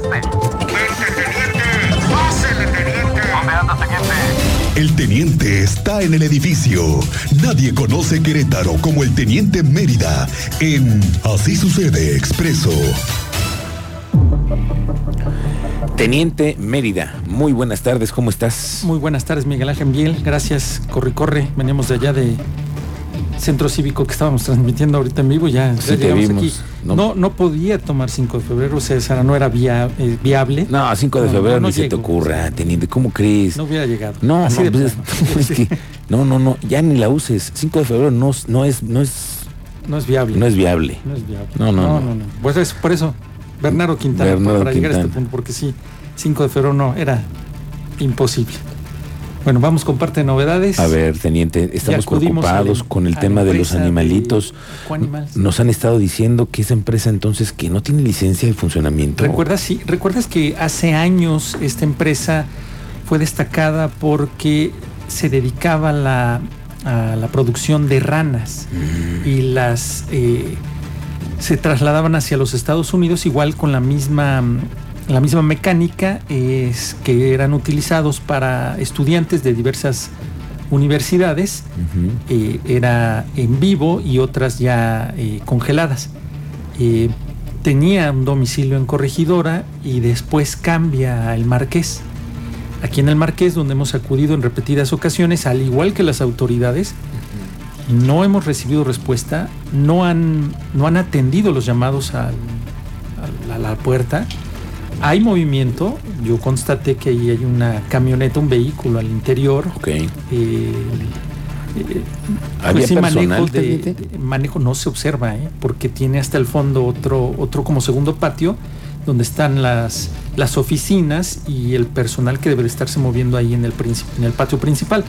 marcaste? teniente! ¡Pásele, teniente! ¿Dónde anda, teniente? El teniente está en el edificio. Nadie conoce Querétaro como el teniente Mérida en Así sucede expreso. Teniente Mérida, muy buenas tardes, ¿cómo estás? Muy buenas tardes, Miguel Ángel Biel. Gracias, corre, corre. Veníamos de allá de Centro Cívico que estábamos transmitiendo ahorita en vivo. Ya, Sí, llegamos vimos. aquí. No. No. no, podía tomar 5 de febrero, o sea, esa no era via- eh, viable. No, 5 de No, febrero no, ni se te ocurra, teniente, ¿cómo crees? No hubiera llegado. No, Así pues, plano. es que- no, no, no, ya ni la uses. 5 de febrero no, es- no es, no es, No es viable. no es viable. No es viable. No, no, no. Pues es por eso, Bernardo Quintana, Bernardo para llegar a este punto, porque sí, 5 de febrero no, era imposible. Bueno, vamos con parte de novedades. A ver, teniente, estamos preocupados al- con el tema de los de animalitos. Coanimals. Nos han estado diciendo que esa empresa entonces que no tiene licencia de funcionamiento. ¿Recuerdas, sí, ¿Recuerdas que hace años esta empresa fue destacada porque se dedicaba a la, a la producción de ranas Mm. y las eh, se trasladaban hacia los Estados Unidos igual con la misma la misma mecánica es que eran utilizados para estudiantes de diversas universidades eh, era en vivo y otras ya eh, congeladas. Eh, tenía un domicilio en Corregidora y después cambia al Marqués. Aquí en el Marqués, donde hemos acudido en repetidas ocasiones, al igual que las autoridades, no hemos recibido respuesta, no han, no han atendido los llamados al- al- a la puerta. Hay movimiento, yo constaté que ahí hay una camioneta, un vehículo al interior, Ok. eh, eh, ¿Había pues sí, manejo, de, manejo no se observa, ¿eh? porque tiene hasta el fondo otro, otro como segundo patio donde están las, las oficinas y el personal que debe de estarse moviendo ahí en el, en el patio principal.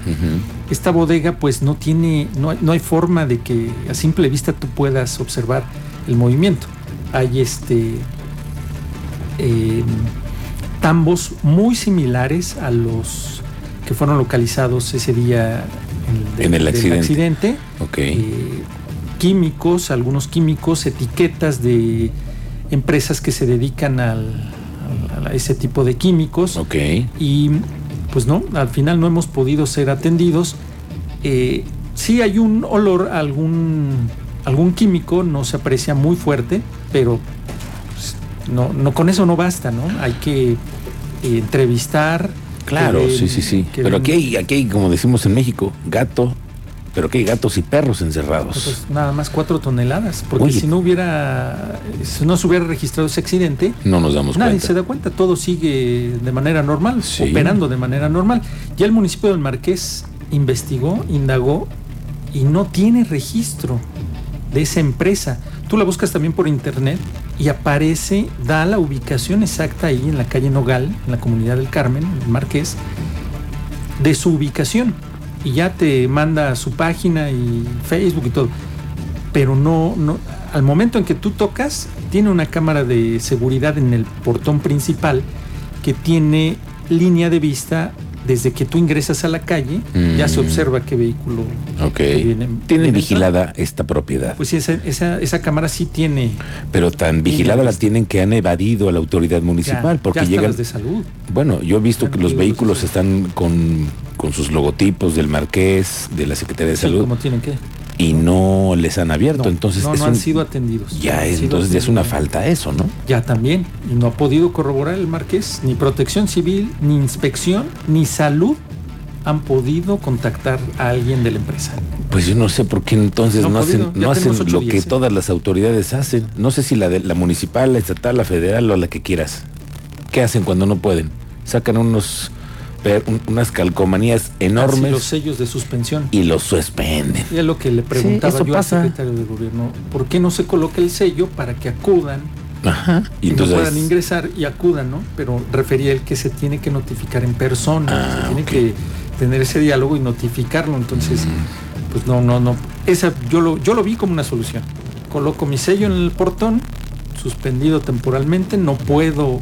Esta bodega pues no tiene, no no hay forma de que a simple vista tú puedas observar el movimiento. Hay este eh, tambos muy similares a los que fueron localizados ese día en, En el accidente. accidente. Ok. Eh, químicos, algunos químicos, etiquetas de empresas que se dedican al- al- a ese tipo de químicos ok. y pues no, al final no hemos podido ser atendidos. Eh, sí hay un olor, a algún, algún químico, no se aprecia muy fuerte, pero no, no con eso no basta, ¿no? Hay que eh, entrevistar. Claro, que sí, sí, sí. que Pero aquí hay, aquí hay, como decimos en México, gato, pero aquí hay gatos y perros encerrados. pues, nada más cuatro toneladas, porque Oye. si no hubiera, si no se hubiera registrado ese accidente, No nos damos Nadie cuenta. se da cuenta, todo sigue de manera normal, Sí. operando de manera normal. Ya el municipio del Marqués investigó, indagó y no tiene registro de esa empresa. Tú la buscas también por internet y aparece, da la ubicación exacta ahí en la calle Nogal, en la comunidad del Carmen, en el Marqués, de su ubicación. Y ya te manda su página y Facebook y todo. Pero no, no, al momento en que tú tocas, tiene una cámara de seguridad en el portón principal que tiene línea de vista desde que tú ingresas a la calle, ya se Mm. observa qué vehículo Ok. viene- Tienen viene vigilada esta propiedad. Pues sí, esa, esa, esa cámara sí tiene pero tan vigilada la tienen que han evadido a la autoridad municipal ya, porque ya llegan. las de salud. Bueno, yo he visto que los vehículos están con, con sus logotipos del Marqués, de la Secretaría de Sí, Salud, como tienen que. Y no les han abierto. No, entonces, no, no han un- sido atendidos. ya es, entonces ya es una falta eso, ¿no? Ya también. Y no ha podido corroborar el Marqués, ni protección civil, ni inspección, ni salud han podido contactar a alguien de la empresa. Pues yo no sé por qué entonces No no, ha hacen, no hacen lo días, que ¿eh? todas las autoridades hacen. No sé si la de la municipal, la estatal, la federal o la que quieras. ¿Qué hacen cuando no pueden? Sacan unos per- un- unas calcomanías Así enormes los sellos de suspensión. y los suspenden. Y es lo que le preguntaba yo pasa. al secretario de gobierno. ¿Por qué no se coloca el sello para que acudan Ajá. y, Y no puedan ingresar y acudan, ¿no? Pero refería él que se tiene que notificar en persona, Ah, se tiene que tener ese diálogo y notificarlo. Entonces, Mm. pues no, no, no. Esa yo lo, yo lo vi como una solución. Coloco mi sello en el portón, suspendido temporalmente, no puedo,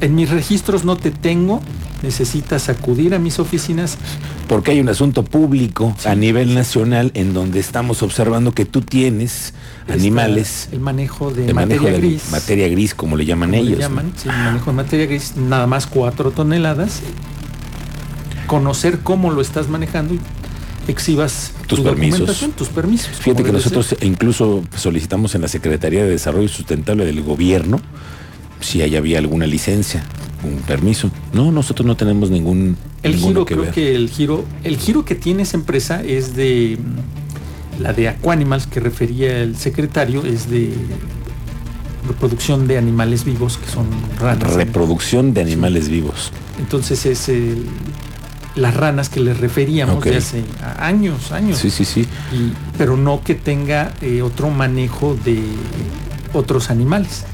en mis registros no te tengo necesitas acudir a mis oficinas. Porque hay un asunto público a nivel nacional en donde estamos observando que tú tienes animales. El manejo de el materia manejo de gris. materia gris, como le llaman como le ellos. sí, el manejo de materia gris, nada más cuatro toneladas. Conocer cómo lo estás manejando y exhibas Tus tu permisos. tus permisos. Fíjate que nosotros ser. incluso solicitamos en la Secretaría de Desarrollo Sustentable del Gobierno si ahí había alguna licencia, un permiso. No, nosotros no tenemos ningún El giro, que creo ver. que el giro, el giro que tiene esa empresa es de mm, la de Aquanimals que refería el secretario, es de reproducción de animales vivos que son ranas. Reproducción de animales vivos. Entonces es el- las ranas que les referíamos de hace años, años. Sí, sí, sí. Y- pero no que tenga eh, otro manejo de otros animales.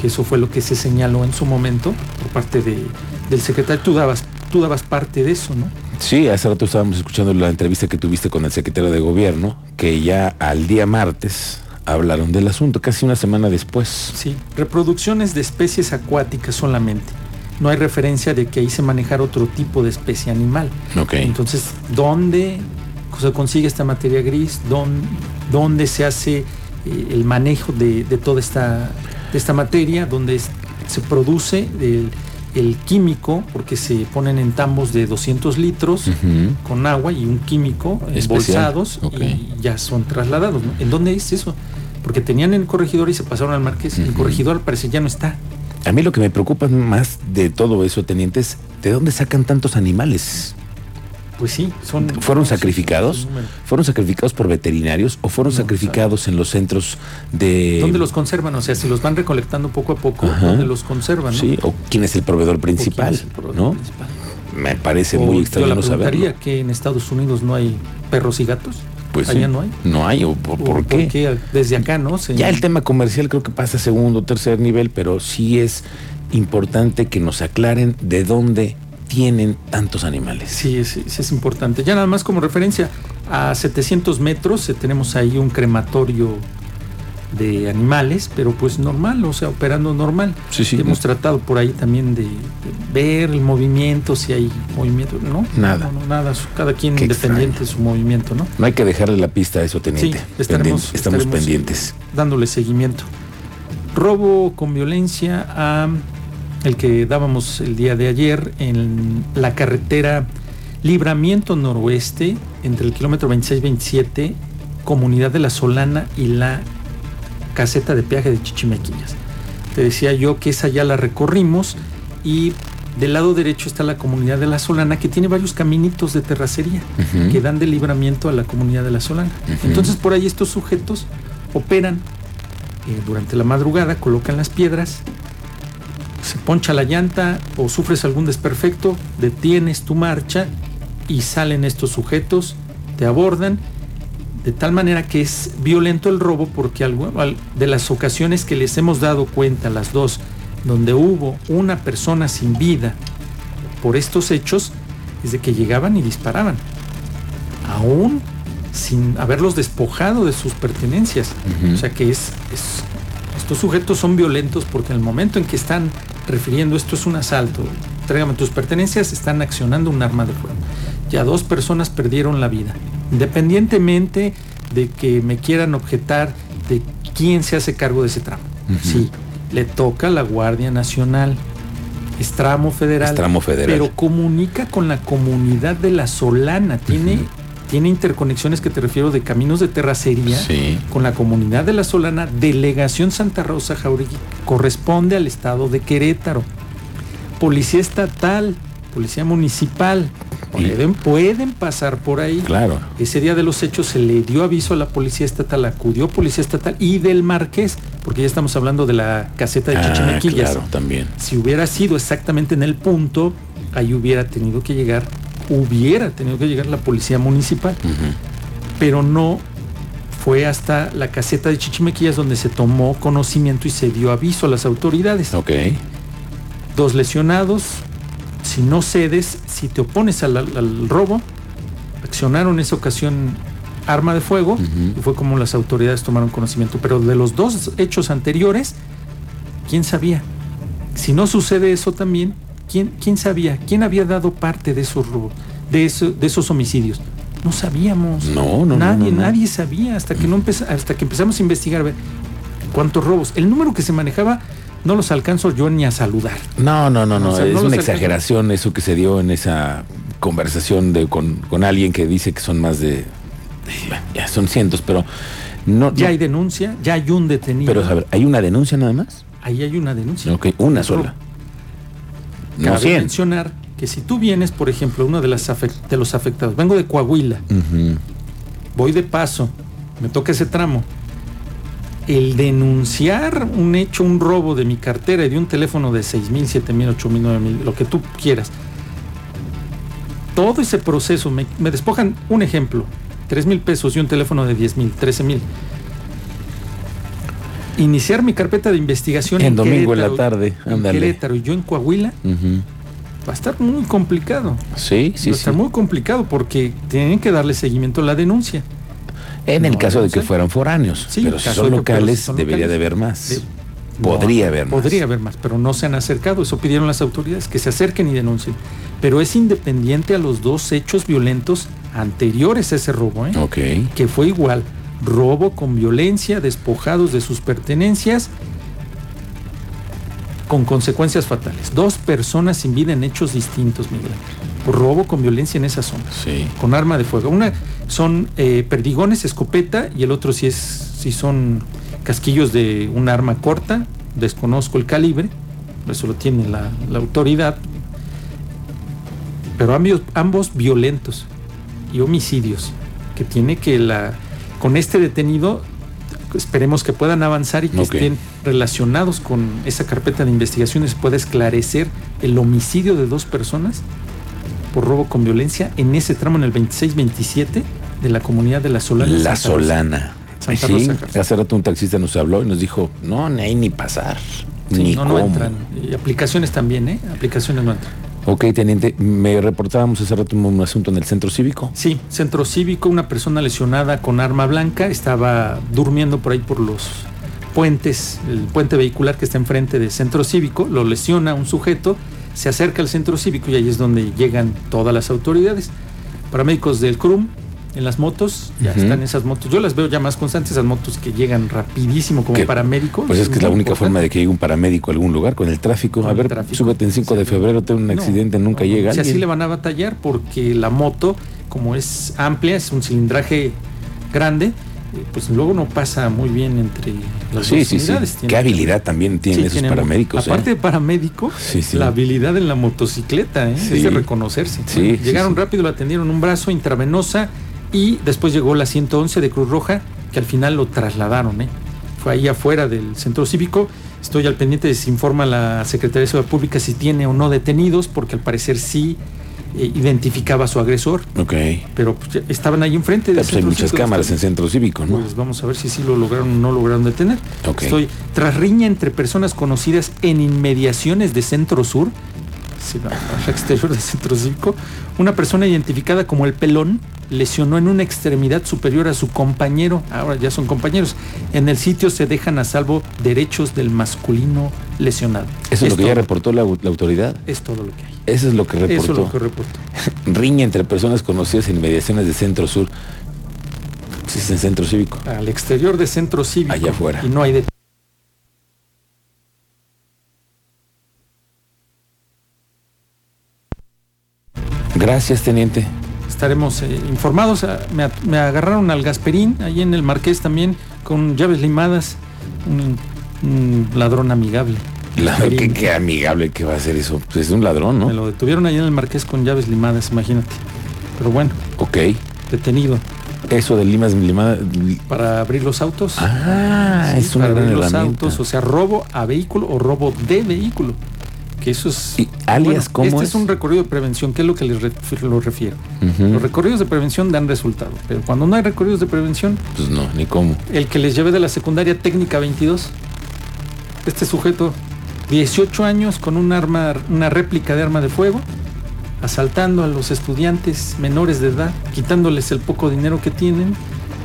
Que eso fue lo que se señaló en su momento por parte de- del secretario. Tú dabas, tú dabas parte de eso, ¿no? Sí, hace rato estábamos escuchando la entrevista que tuviste con el secretario de Gobierno, que ya al día martes hablaron del asunto, casi una semana después. Sí, reproducciones de especies acuáticas solamente. No hay referencia de que ahí se manejar otro tipo de especie animal. Entonces, ¿dónde se consigue esta materia gris? ¿Dónde, dónde se hace eh, el manejo de, de toda esta, de esta materia? ¿Dónde es- se produce el, el químico? Porque se ponen en tambos de 200 litros con agua y un químico Especial. embolsados y ya son trasladados. ¿no? ¿En dónde es eso? Porque tenían en el corregidor y se pasaron al marqués. El Ujú. corregidor al parecer ya no está. A mí lo que me preocupa más de todo eso, teniente, es de dónde sacan tantos animales. Pues sí, son. ¿Fueron sacrificados? ¿Fueron sacrificados por veterinarios o fueron No, sacrificados en los centros de... ¿Dónde los conservan? O sea, si los van recolectando poco a poco, Ajá. ¿dónde los conservan? no? Sí, o quién es el proveedor ¿O principal, es el proveedor ¿no? principal? Me parece O muy extraño no saberlo. que en Estados Unidos no hay perros y gatos. Pues Allá sí. no hay. No hay, o por, ¿O ¿por qué? Desde acá, ¿no? Se- Ya el tema comercial creo que pasa a segundo, tercer nivel, pero sí es importante que nos aclaren de dónde tienen tantos animales. Sí, sí, sí es importante. Ya nada más como referencia, a 700 metros eh, tenemos ahí un crematorio de animales, pero pues normal, o sea, operando normal. Sí, sí. Hemos tratado por ahí también de, de ver el movimiento, si hay movimiento, ¿no? Nada. No, no, nada, cada quien Qué independiente de su movimiento, ¿no? No hay que dejarle la pista a eso, teniente. Sí, estaremos- estamos estaremos- pendientes. dándole seguimiento. Robo con violencia a el que dábamos el día de ayer en la carretera Libramiento Noroeste entre el kilómetro 26-27, comunidad de la Solana y la caseta de peaje de Chichimequillas. Te decía yo que esa ya la recorrimos y del lado derecho está la comunidad de la Solana que tiene varios caminitos de terracería que dan de libramiento a la comunidad de la Solana. Entonces por ahí estos sujetos operan eh, durante la madrugada, colocan las piedras, poncha la llanta o sufres algún desperfecto, detienes tu marcha y salen estos sujetos, te abordan, de tal manera que es violento el robo porque de las ocasiones que les hemos dado cuenta, las dos, donde hubo una persona sin vida por estos hechos, es de que llegaban y disparaban, aún sin haberlos despojado de sus pertenencias. O sea que es, es- estos sujetos son violentos porque en el momento en que están refiriendo esto es un asalto, tráigame tus pertenencias, están accionando un arma de fuego. Ya dos personas perdieron la vida, independientemente de que me quieran objetar de quién se hace cargo de ese tramo. Sí, le toca a la Guardia Nacional, es tramo federal, Es tramo federal. pero comunica con la comunidad de la Solana, tiene. Tiene interconexiones que te refiero de caminos de terracería Sí. con la comunidad de la Solana, Delegación Santa Rosa Jauregui, corresponde al estado de Querétaro. Policía estatal, policía municipal, pueden, pueden pasar por ahí. Claro. Ese día de los hechos se le dio aviso a la policía estatal, acudió policía estatal y del Marqués, porque ya estamos hablando de la caseta de Ah, Chichimequillas. claro, también. Si hubiera sido exactamente en el punto, ahí hubiera tenido que llegar, hubiera tenido que llegar la policía municipal pero no fue hasta la caseta de Chichimequillas donde se tomó conocimiento y se dio aviso a las autoridades. Ok. Dos lesionados, si no cedes, si te opones al, al robo, accionaron en esa ocasión arma de fuego y fue como las autoridades tomaron conocimiento. Pero de los dos hechos anteriores, ¿quién sabía? Si no sucede eso también, ¿quién, quién sabía? ¿Quién había dado parte de esos robos, de, eso- de esos homicidios? No sabíamos. No, no, no, Nadie, no, no. nadie sabía hasta que, no hasta que empezamos a investigar a ver cuántos robos. El número que se manejaba no los alcanzo yo ni a saludar. No, no, no, no. O sea, es no una exageración eso que se dio en esa conversación de, con, con alguien que dice que son más de. bueno, Ya son cientos, pero no. Ya no- hay denuncia, ya hay un detenido. pero, a ver, ¿hay una denuncia nada más? Ahí hay una denuncia. Ok, una sola. Cabe 100. mencionar que si tú vienes, por ejemplo, uno de, las afec- de los afectados, vengo de Coahuila, Ujú. voy de paso, me toca ese tramo. El denunciar un hecho, un robo de mi cartera y de un teléfono de 6 mil, 7 mil, 8 mil, 9 mil, lo que tú quieras. Todo ese proceso, me, me despojan un ejemplo, 3 mil pesos y un teléfono de 10 mil, 13 mil. Iniciar mi carpeta de investigación En domingo en la tarde, en ándale. Querétaro y yo en Coahuila, Ujú. va a estar muy complicado. Sí, sí, va a sí. estar muy complicado porque tienen que darle seguimiento a la denuncia. En el No, caso no de que sé. fueran foráneos. Sí, pero en si caso son de locales, si son debería locales, de haber más. de- Podría No, haber más. Podría haber más, pero no se han acercado. Eso pidieron las autoridades, que se acerquen y denuncien. Pero es independiente a los dos hechos violentos anteriores a ese robo, ¿eh? Ok. que fue igual. Robo con violencia, despojados de sus pertenencias, con consecuencias fatales. Dos personas sin vida en hechos distintos, Miguel. Robo con violencia en esa zona Sí. con arma de fuego. Una son eh, perdigones, escopeta, y el otro si es, si son casquillos de un arma corta, desconozco el calibre, eso lo tiene la, la autoridad, pero ambos, ambos violentos y homicidios, que tiene que la, con este detenido, esperemos que puedan avanzar y que estén relacionados con esa carpeta de investigaciones, pueda esclarecer el homicidio de dos personas por robo con violencia en ese tramo en el 26-27 de la comunidad de La Solana. La Santa. Solana. Santa sí, Rosa, hace rato un taxista nos habló y nos dijo, no, ni hay ni pasar. Sí, ni no, cómo. no entran. Y aplicaciones también, ¿eh? Aplicaciones no entran. Ok, teniente, me reportábamos hace rato un asunto en el centro cívico. Sí, centro cívico, una persona lesionada con arma blanca estaba durmiendo por ahí por los puentes, el puente vehicular que está enfrente del centro cívico, lo lesiona un sujeto, se acerca al centro cívico y ahí es donde llegan todas las autoridades. Paramédicos del CRUM en las motos, ya están esas motos. Yo las veo ya más constantes, esas motos que llegan rapidísimo como Que, paramédicos. Pues es que es la única importante. forma de que llegue un paramédico a algún lugar con el tráfico. Con a el ver, tráfico. súbete en 5 de febrero, tengo un No, accidente, nunca no, llega Si así alguien. le van a batallar porque la moto, como es amplia, es un cilindraje grande, eh, pues luego no pasa muy bien entre las Sí, dos sí, sí. unidades. Tiene- Qué habilidad también tienen Sí, esos paramédicos. ¿eh? Aparte de paramédico, Sí, sí. la habilidad en la motocicleta, ¿eh? Sí. es de reconocerse. Sí, sí, Llegaron sí. rápido, la atendieron un brazo intravenosa y después llegó la 111 de Cruz Roja, que al final lo trasladaron. ¿eh? Fue ahí afuera del centro cívico. Estoy al pendiente de si informa la Secretaría de Seguridad Pública si tiene o no detenidos, porque al parecer sí eh, identificaba a su agresor, Ok. pero pues, estaban ahí enfrente. del Pues hay muchas cívico. cámaras en centro cívico, ¿no? Pues vamos a ver si sí lo lograron o no lograron detener. Ok. Estoy tras riña entre personas conocidas en inmediaciones de Centro Sur, sí, no, no, al exterior de Centro Cívico, una persona identificada como el pelón lesionó en una extremidad superior a su compañero, ahora ya son compañeros. En el sitio se dejan a salvo derechos del masculino lesionado. Eso es lo que ya reportó la, la autoridad. es todo lo que hay. Eso es lo que Eso reportó. es lo que reportó. Riña entre personas conocidas en inmediaciones de centro sur. Sí, es en centro cívico. Al exterior de Centro Cívico. Allá afuera. Y no hay de Gracias, teniente. estaremos eh, informados. Ah, Me, me agarraron al Gasperín, ahí en el Marqués también, con llaves limadas. Un, un ladrón amigable. Qué, qué amigable que va a ser eso. Pues es un ladrón, Me ¿no? lo detuvieron ahí en el Marqués con llaves limadas, imagínate. Pero bueno, Ok. detenido Eso de limas limada. para abrir los autos. Ah, Sí, es una para gran abrir los autos, o sea, robo a vehículo o robo de vehículo. Que eso es. Y alias, ¿cómo este es? es un recorrido de prevención, que es lo que les lo refiero. Los recorridos de prevención dan resultado, pero cuando no hay recorridos de prevención, Pues no, ni cómo. el que les llevé de la secundaria técnica 22. Este sujeto, 18 años con un arma, una réplica de arma de fuego, asaltando a los estudiantes menores de edad, quitándoles el poco dinero que tienen,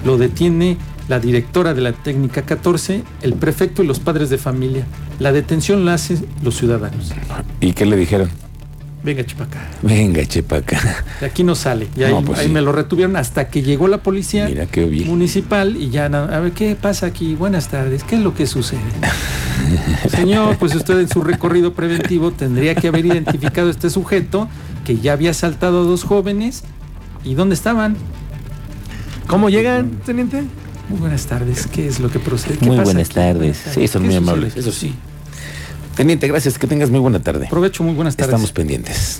lo detiene la directora de la técnica 14, el prefecto y los padres de familia. La detención la hacen los ciudadanos. ¿Y qué le dijeron? Venga, chipacá. Venga, chepaca. De aquí no sale. Y ahí, No, pues ahí sí. me lo retuvieron hasta que llegó la policía Mira qué bien. municipal y ya, a ver, ¿qué pasa aquí? Buenas tardes, ¿qué es lo que sucede? Señor, pues usted en su recorrido preventivo tendría que haber identificado a este sujeto que ya había asaltado a dos jóvenes. ¿Y dónde estaban? ¿Cómo llegan, teniente? Muy buenas tardes, ¿qué es lo que procede? ¿Qué Muy buenas aquí? tardes. Sí, son ¿Qué muy amables, eso sí. Teniente, gracias. Que tengas muy buena tarde. Provecho, muy buenas tardes. Estamos pendientes.